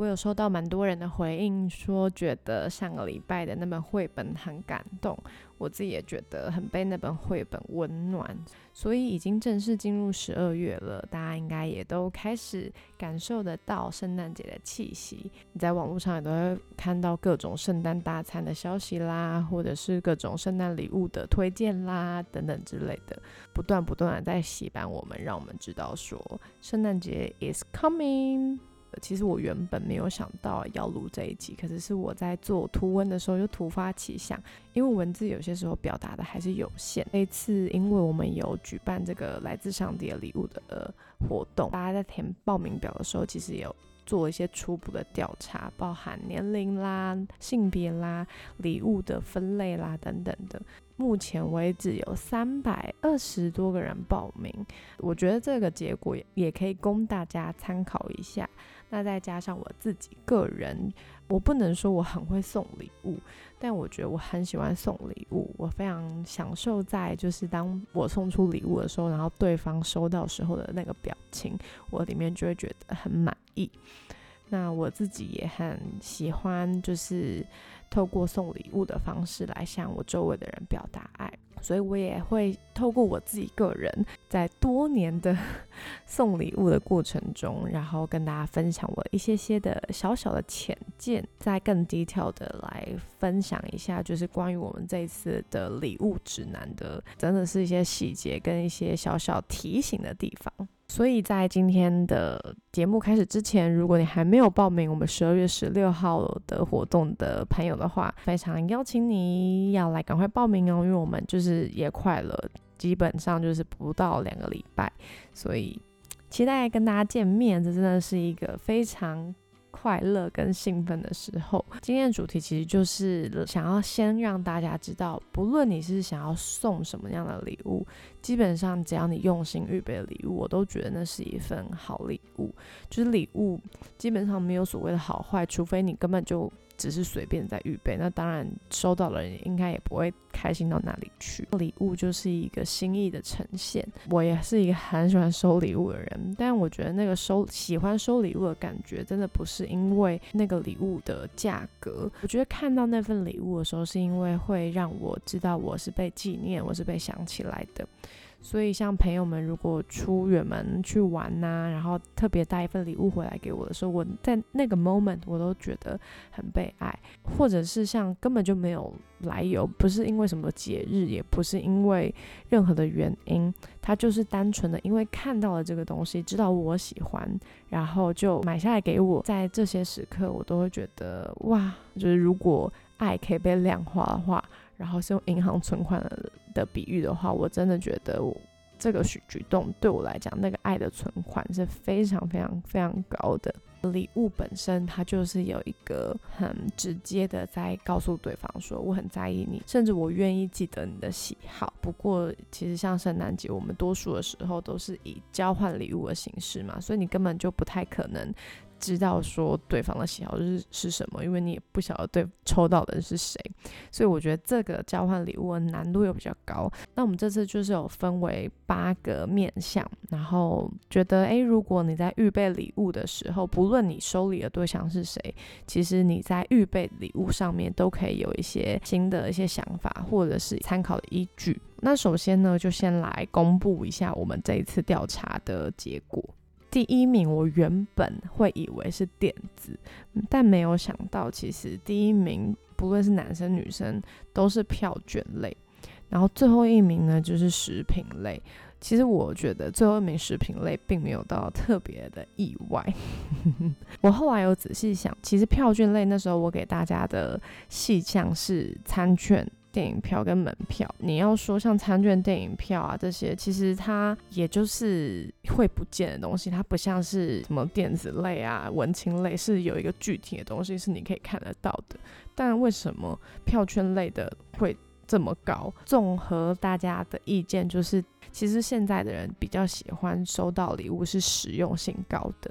我有收到蛮多人的回应，说觉得上个礼拜的那本绘本很感动，我自己也觉得很被那本绘本温暖。所以已经正式进入十二月了，大家应该也都开始感受得到圣诞节的气息。你在网络上也都会看到各种圣诞大餐的消息啦，或者是各种圣诞礼物的推荐啦，等等之类的，不断不断的在洗版我们，让我们知道说圣诞节 is coming。其实我原本没有想到要录这一集，可是是我在做图文的时候就突发奇想，因为文字有些时候表达的还是有限。这次因为我们有举办这个来自上帝的礼物的活动，大家在填报名表的时候，其实有做一些初步的调查，包含年龄啦、性别啦、礼物的分类啦等等的。目前为止有三百二十多个人报名，我觉得这个结果也也可以供大家参考一下。那再加上我自己个人，我不能说我很会送礼物，但我觉得我很喜欢送礼物，我非常享受在就是当我送出礼物的时候，然后对方收到时候的那个表情，我里面就会觉得很满意。那我自己也很喜欢，就是透过送礼物的方式来向我周围的人表达爱。所以我也会透过我自己个人在多年的 送礼物的过程中，然后跟大家分享我一些些的小小的浅见，再更低调的来分享一下，就是关于我们这一次的礼物指南的，真的是一些细节跟一些小小提醒的地方。所以在今天的节目开始之前，如果你还没有报名我们十二月十六号的活动的朋友的话，非常邀请你要来赶快报名哦，因为我们就是也快了，基本上就是不到两个礼拜，所以期待跟大家见面，这真的是一个非常。快乐跟兴奋的时候，今天的主题其实就是想要先让大家知道，不论你是想要送什么样的礼物，基本上只要你用心预备礼物，我都觉得那是一份好礼物。就是礼物基本上没有所谓的好坏，除非你根本就。只是随便在预备，那当然收到的人应该也不会开心到哪里去。礼物就是一个心意的呈现，我也是一个很喜欢收礼物的人，但我觉得那个收喜欢收礼物的感觉，真的不是因为那个礼物的价格。我觉得看到那份礼物的时候，是因为会让我知道我是被纪念，我是被想起来的。所以，像朋友们如果出远门去玩呐，然后特别带一份礼物回来给我的时候，我在那个 moment 我都觉得很被爱，或者是像根本就没有来由，不是因为什么节日，也不是因为任何的原因，他就是单纯的因为看到了这个东西，知道我喜欢，然后就买下来给我。在这些时刻，我都会觉得哇，就是如果爱可以被量化的话。然后是用银行存款的的比喻的话，我真的觉得这个举举动对我来讲，那个爱的存款是非常非常非常高的。礼物本身它就是有一个很直接的在告诉对方说我很在意你，甚至我愿意记得你的喜好。不过其实像圣诞节，我们多数的时候都是以交换礼物的形式嘛，所以你根本就不太可能。知道说对方的喜好是是什么，因为你也不晓得对抽到的人是谁，所以我觉得这个交换礼物的难度又比较高。那我们这次就是有分为八个面向，然后觉得诶，如果你在预备礼物的时候，不论你收礼的对象是谁，其实你在预备礼物上面都可以有一些新的一些想法，或者是参考的依据。那首先呢，就先来公布一下我们这一次调查的结果。第一名，我原本会以为是点子，但没有想到，其实第一名不论是男生女生都是票券类，然后最后一名呢就是食品类。其实我觉得最后一名食品类并没有到特别的意外。我后来有仔细想，其实票券类那时候我给大家的细项是餐券。电影票跟门票。你要说像餐券、电影票啊这些，其实它也就是会不见的东西，它不像是什么电子类啊、文青类，是有一个具体的东西是你可以看得到的。但为什么票券类的会这么高？综合大家的意见，就是其实现在的人比较喜欢收到礼物是实用性高的。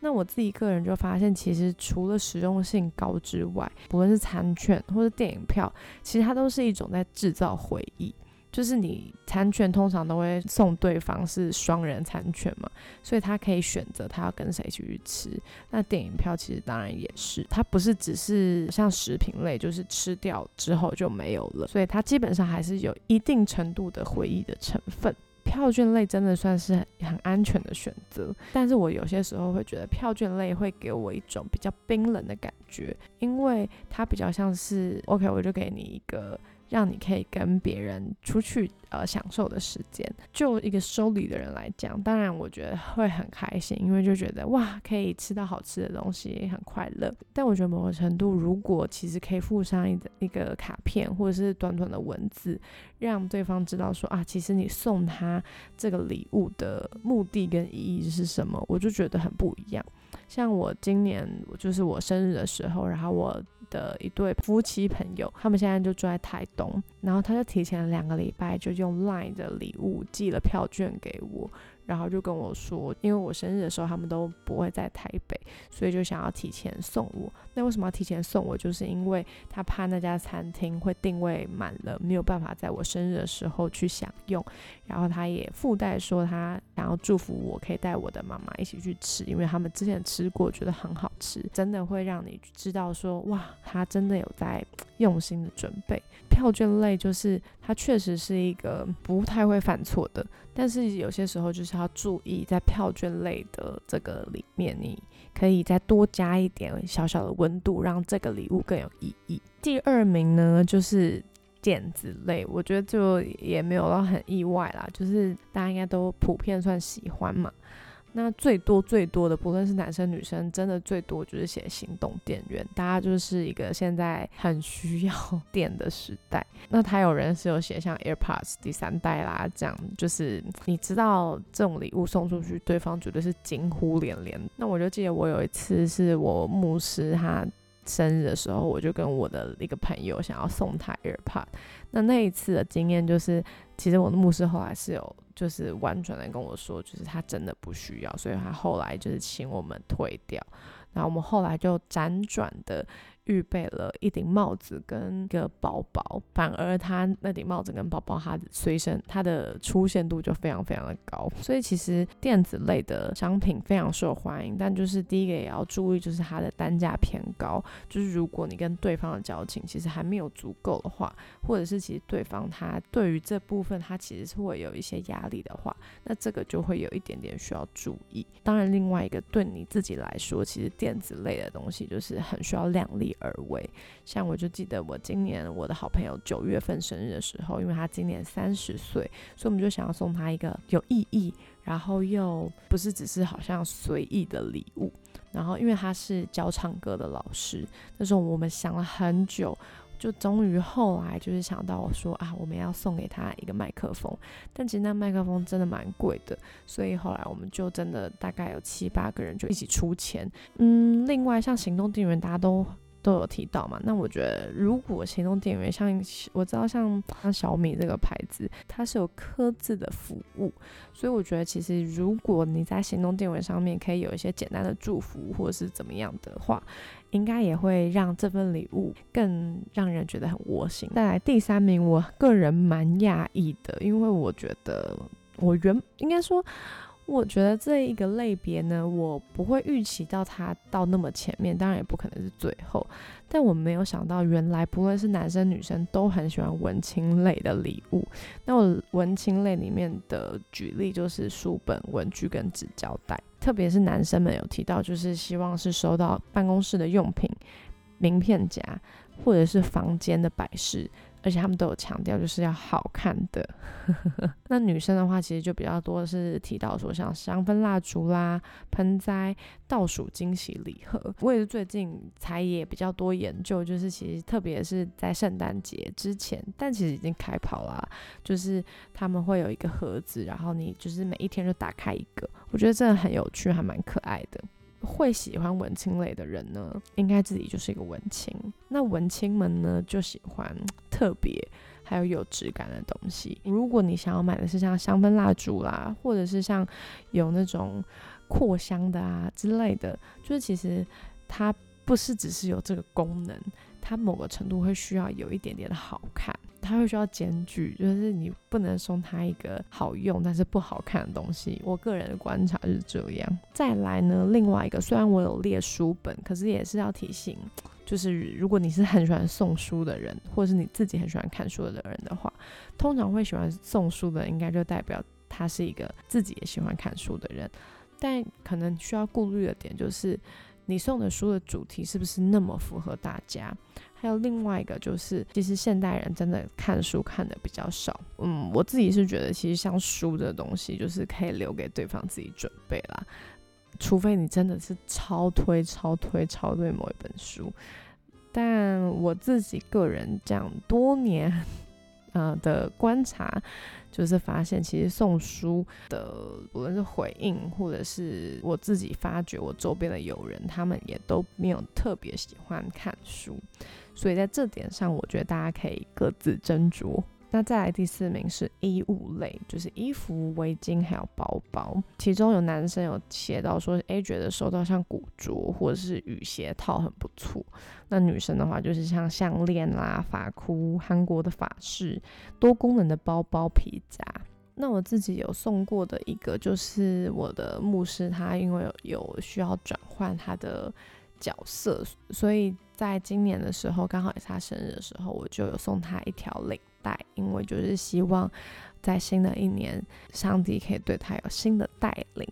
那我自己个人就发现，其实除了实用性高之外，不论是餐券或者电影票，其实它都是一种在制造回忆。就是你餐券通常都会送对方是双人餐券嘛，所以他可以选择他要跟谁去吃。那电影票其实当然也是，它不是只是像食品类，就是吃掉之后就没有了，所以它基本上还是有一定程度的回忆的成分。票券类真的算是很安全的选择，但是我有些时候会觉得票券类会给我一种比较冰冷的感觉，因为它比较像是 OK，我就给你一个。让你可以跟别人出去呃享受的时间，就一个收礼的人来讲，当然我觉得会很开心，因为就觉得哇可以吃到好吃的东西，很快乐。但我觉得某个程度，如果其实可以附上一一个卡片或者是短短的文字，让对方知道说啊，其实你送他这个礼物的目的跟意义是什么，我就觉得很不一样。像我今年就是我生日的时候，然后我。的一对夫妻朋友，他们现在就住在台东，然后他就提前两个礼拜就用 LINE 的礼物寄了票券给我。然后就跟我说，因为我生日的时候他们都不会在台北，所以就想要提前送我。那为什么要提前送我？就是因为他怕那家餐厅会定位满了，没有办法在我生日的时候去享用。然后他也附带说，他想要祝福我可以带我的妈妈一起去吃，因为他们之前吃过，觉得很好吃，真的会让你知道说，哇，他真的有在用心的准备。票券类就是它确实是一个不太会犯错的，但是有些时候就是要注意，在票券类的这个里面，你可以再多加一点小小的温度，让这个礼物更有意义。第二名呢，就是电子类，我觉得就也没有到很意外啦，就是大家应该都普遍算喜欢嘛。那最多最多的，不论是男生女生，真的最多就是写行动电源。大家就是一个现在很需要电的时代。那他有人是有写像 AirPods 第三代啦，这样就是你知道这种礼物送出去，对方绝对是惊呼连连。那我就记得我有一次是我牧师他生日的时候，我就跟我的一个朋友想要送他 AirPod。那那一次的经验就是，其实我的牧师后来是有。就是婉转的跟我说，就是他真的不需要，所以他后来就是请我们退掉。然后我们后来就辗转的。预备了一顶帽子跟一个包包，反而他那顶帽子跟包包，它随身它的出现度就非常非常的高。所以其实电子类的商品非常受欢迎，但就是第一个也要注意，就是它的单价偏高。就是如果你跟对方的交情其实还没有足够的话，或者是其实对方他对于这部分他其实是会有一些压力的话，那这个就会有一点点需要注意。当然，另外一个对你自己来说，其实电子类的东西就是很需要量力。而为，像我就记得我今年我的好朋友九月份生日的时候，因为他今年三十岁，所以我们就想要送他一个有意义，然后又不是只是好像随意的礼物。然后因为他是教唱歌的老师，那时候我们想了很久。就终于后来就是想到我说啊，我们要送给他一个麦克风，但其实那麦克风真的蛮贵的，所以后来我们就真的大概有七八个人就一起出钱。嗯，另外像行动电源，大家都。都有提到嘛？那我觉得，如果行动电源像我知道像像小米这个牌子，它是有刻字的服务，所以我觉得其实如果你在行动电源上面可以有一些简单的祝福或者是怎么样的话，应该也会让这份礼物更让人觉得很窝心。再来第三名，我个人蛮讶异的，因为我觉得我原应该说。我觉得这一个类别呢，我不会预期到它到那么前面，当然也不可能是最后。但我没有想到，原来不论是男生女生都很喜欢文青类的礼物。那我文青类里面的举例就是书本、文具跟纸胶带，特别是男生们有提到，就是希望是收到办公室的用品、名片夹或者是房间的摆饰。而且他们都有强调就是要好看的。那女生的话，其实就比较多是提到说像香氛蜡烛啦、盆栽、倒数惊喜礼盒。我也是最近才也比较多研究，就是其实特别是在圣诞节之前，但其实已经开跑啦，就是他们会有一个盒子，然后你就是每一天就打开一个，我觉得真的很有趣，还蛮可爱的。会喜欢文青类的人呢，应该自己就是一个文青。那文青们呢，就喜欢特别还有有质感的东西。如果你想要买的是像香氛蜡烛啦，或者是像有那种扩香的啊之类的，就是其实它不是只是有这个功能，它某个程度会需要有一点点的好看。他会需要兼具，就是你不能送他一个好用但是不好看的东西。我个人的观察是这样。再来呢，另外一个，虽然我有列书本，可是也是要提醒，就是如果你是很喜欢送书的人，或者是你自己很喜欢看书的人的话，通常会喜欢送书的，应该就代表他是一个自己也喜欢看书的人。但可能需要顾虑的点就是，你送的书的主题是不是那么符合大家？还有另外一个就是，其实现代人真的看书看的比较少。嗯，我自己是觉得，其实像书这东西，就是可以留给对方自己准备啦。除非你真的是超推、超推、超推某一本书。但我自己个人这样多年。呃的观察，就是发现其实送书的，无论是回应，或者是我自己发觉，我周边的友人，他们也都没有特别喜欢看书，所以在这点上，我觉得大家可以各自斟酌。那再来第四名是衣物类，就是衣服、围巾还有包包。其中有男生有写到说，哎，觉得收到像古着或者是雨鞋套很不错。那女生的话，就是像项链啦、发箍、韩国的发饰、多功能的包包、皮夹。那我自己有送过的一个，就是我的牧师，他因为有需要转换他的角色，所以在今年的时候，刚好也是他生日的时候，我就有送他一条领。带，因为就是希望在新的一年，上帝可以对他有新的带领。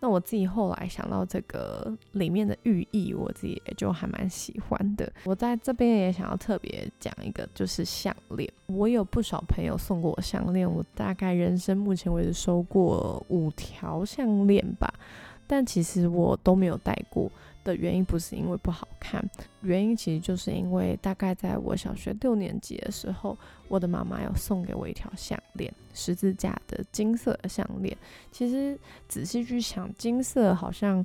那我自己后来想到这个里面的寓意，我自己也就还蛮喜欢的。我在这边也想要特别讲一个，就是项链。我有不少朋友送过我项链，我大概人生目前为止收过五条项链吧，但其实我都没有戴过。的原因不是因为不好看，原因其实就是因为大概在我小学六年级的时候，我的妈妈要送给我一条项链，十字架的金色的项链。其实仔细去想，金色好像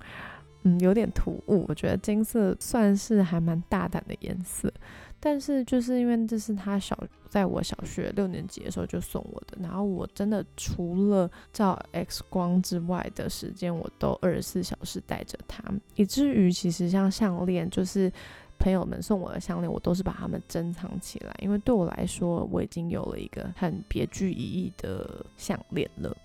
嗯有点突兀，我觉得金色算是还蛮大胆的颜色。但是就是因为这是他小，在我小学六年级的时候就送我的，然后我真的除了照 X 光之外的时间，我都二十四小时带着它，以至于其实像项链，就是朋友们送我的项链，我都是把它们珍藏起来，因为对我来说，我已经有了一个很别具意义的项链了。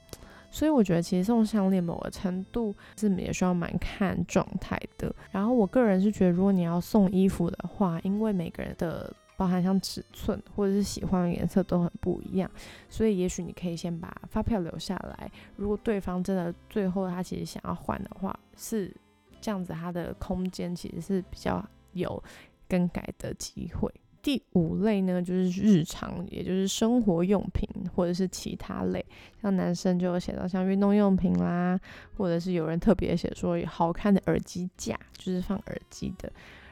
所以我觉得其实送项链某个程度是也需要蛮看状态的。然后我个人是觉得，如果你要送衣服的话，因为每个人的包含像尺寸或者是喜欢的颜色都很不一样，所以也许你可以先把发票留下来。如果对方真的最后他其实想要换的话，是这样子，他的空间其实是比较有更改的机会。第五类呢，就是日常，也就是生活用品或者是其他类，像男生就有写到像运动用品啦，或者是有人特别写说好看的耳机架，就是放耳机的。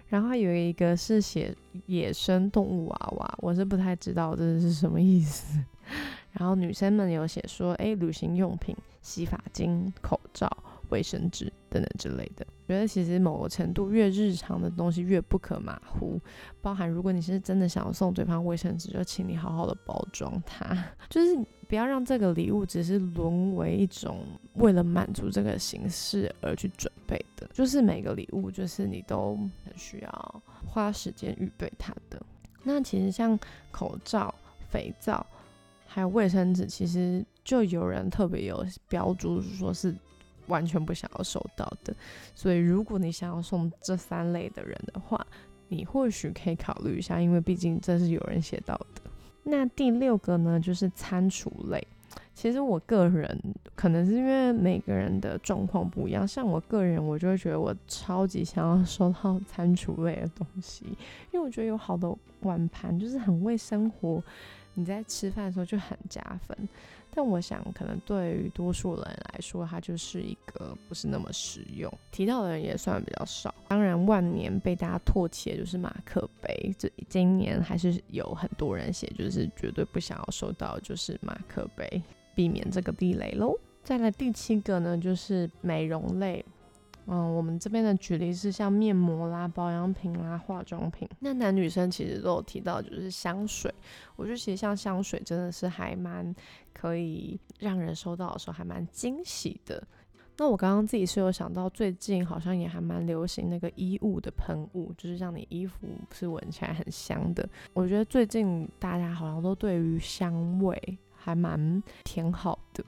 然后有一个是写野生动物娃娃，我是不太知道这是什么意思。然后女生们有写说，哎，旅行用品、洗发精、口罩。卫生纸等等之类的，觉得其实某个程度越日常的东西越不可马虎。包含如果你是真的想要送对方卫生纸，就请你好好的包装它，就是不要让这个礼物只是沦为一种为了满足这个形式而去准备的。就是每个礼物，就是你都很需要花时间预备它的。那其实像口罩、肥皂还有卫生纸，其实就有人特别有标注说是。完全不想要收到的，所以如果你想要送这三类的人的话，你或许可以考虑一下，因为毕竟这是有人写到的。那第六个呢，就是餐厨类，其实我个人可能是因为每个人的状况不一样，像我个人，我就会觉得我超级想要收到餐厨类的东西，因为我觉得有好的碗盘就是很为生活，你在吃饭的时候就很加分。但我想，可能对于多数人来说，它就是一个不是那么实用。提到的人也算比较少。当然，万年被大家唾弃的就是马克杯，这今年还是有很多人写，就是绝对不想要收到，就是马克杯。避免这个地雷喽。再来第七个呢，就是美容类。嗯，我们这边的举例是像面膜啦、保养品啦、化妆品。那男女生其实都有提到，就是香水。我觉得其实像香水真的是还蛮可以让人收到的时候还蛮惊喜的。那我刚刚自己是有想到，最近好像也还蛮流行那个衣物的喷雾，就是让你衣服是闻起来很香的。我觉得最近大家好像都对于香味。还蛮挺好的。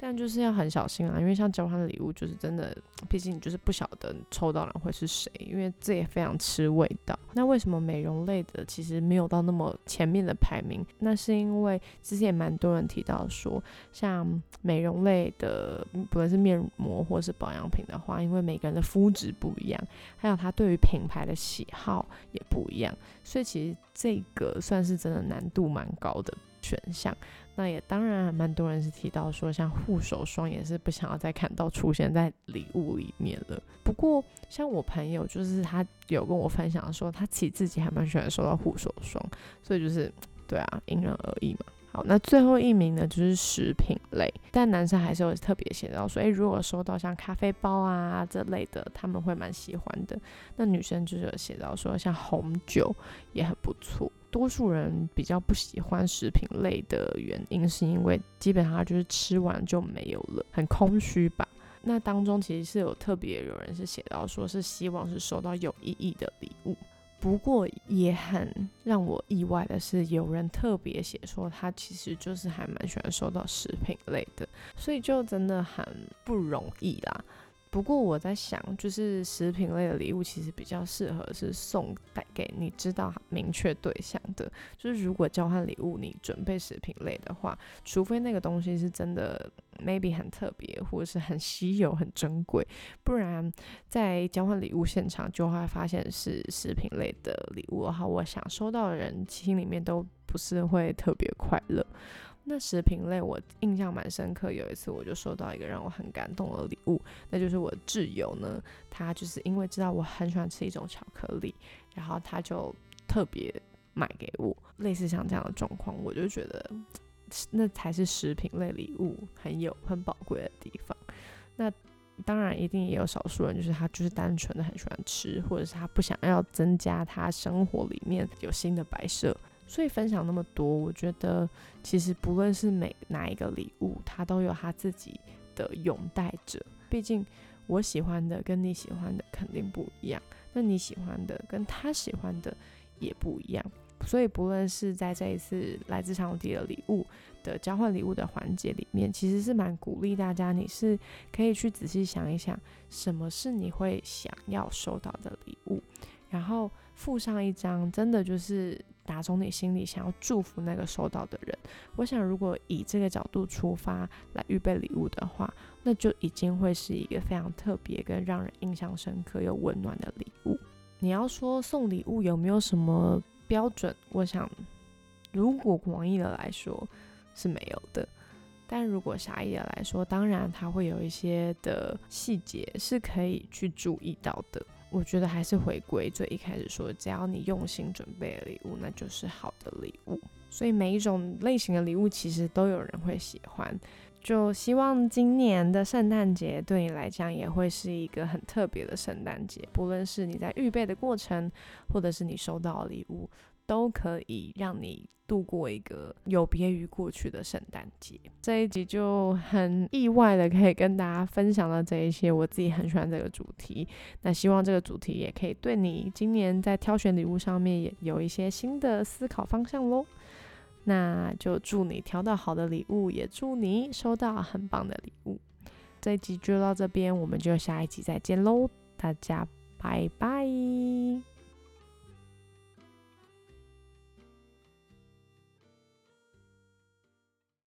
但就是要很小心啊，因为像交换礼物，就是真的，毕竟你就是不晓得抽到人会是谁，因为这也非常吃味道。那为什么美容类的其实没有到那么前面的排名？那是因为之前也蛮多人提到说，像美容类的，不论是面膜或是保养品的话，因为每个人的肤质不一样，还有他对于品牌的喜好也不一样，所以其实这个算是真的难度蛮高的选项。那也当然还，蛮多人是提到说，像护手霜也是不想要再看到出现在礼物里面了。不过，像我朋友就是他有跟我分享说，他其实自己还蛮喜欢收到护手霜，所以就是对啊，因人而异嘛。好，那最后一名呢就是食品类，但男生还是有特别写到说，诶，如果收到像咖啡包啊这类的，他们会蛮喜欢的。那女生就是有写到说，像红酒也很不错。多数人比较不喜欢食品类的原因，是因为基本上就是吃完就没有了，很空虚吧。那当中其实是有特别有人是写到，说是希望是收到有意义的礼物。不过也很让我意外的是，有人特别写说他其实就是还蛮喜欢收到食品类的，所以就真的很不容易啦。不过我在想，就是食品类的礼物其实比较适合是送带给你知道明确对象的。就是如果交换礼物你准备食品类的话，除非那个东西是真的 maybe 很特别或者是很稀有很珍贵，不然在交换礼物现场就会发现是食品类的礼物的话，我想收到的人心里面都不是会特别快乐。那食品类我印象蛮深刻，有一次我就收到一个让我很感动的礼物，那就是我挚友呢，他就是因为知道我很喜欢吃一种巧克力，然后他就特别买给我。类似像这样的状况，我就觉得那才是食品类礼物很有很宝贵的地方。那当然一定也有少数人，就是他就是单纯的很喜欢吃，或者是他不想要增加他生活里面有新的摆设。所以分享那么多，我觉得其实不论是每哪一个礼物，它都有它自己的拥戴者。毕竟我喜欢的跟你喜欢的肯定不一样，那你喜欢的跟他喜欢的也不一样。所以不论是在这一次来自场地的礼物的交换礼物的环节里面，其实是蛮鼓励大家，你是可以去仔细想一想，什么是你会想要收到的礼物，然后附上一张真的就是。打从你心里想要祝福那个收到的人，我想如果以这个角度出发来预备礼物的话，那就已经会是一个非常特别跟让人印象深刻又温暖的礼物。你要说送礼物有没有什么标准？我想，如果广义的来说是没有的，但如果狭义的来说，当然它会有一些的细节是可以去注意到的。我觉得还是回归最一开始说，只要你用心准备礼物，那就是好的礼物。所以每一种类型的礼物其实都有人会喜欢。就希望今年的圣诞节对你来讲也会是一个很特别的圣诞节，不论是你在预备的过程，或者是你收到礼物。都可以让你度过一个有别于过去的圣诞节。这一集就很意外的可以跟大家分享到这一些，我自己很喜欢这个主题。那希望这个主题也可以对你今年在挑选礼物上面也有一些新的思考方向喽。那就祝你挑到好的礼物，也祝你收到很棒的礼物。这一集就到这边，我们就下一集再见喽，大家拜拜。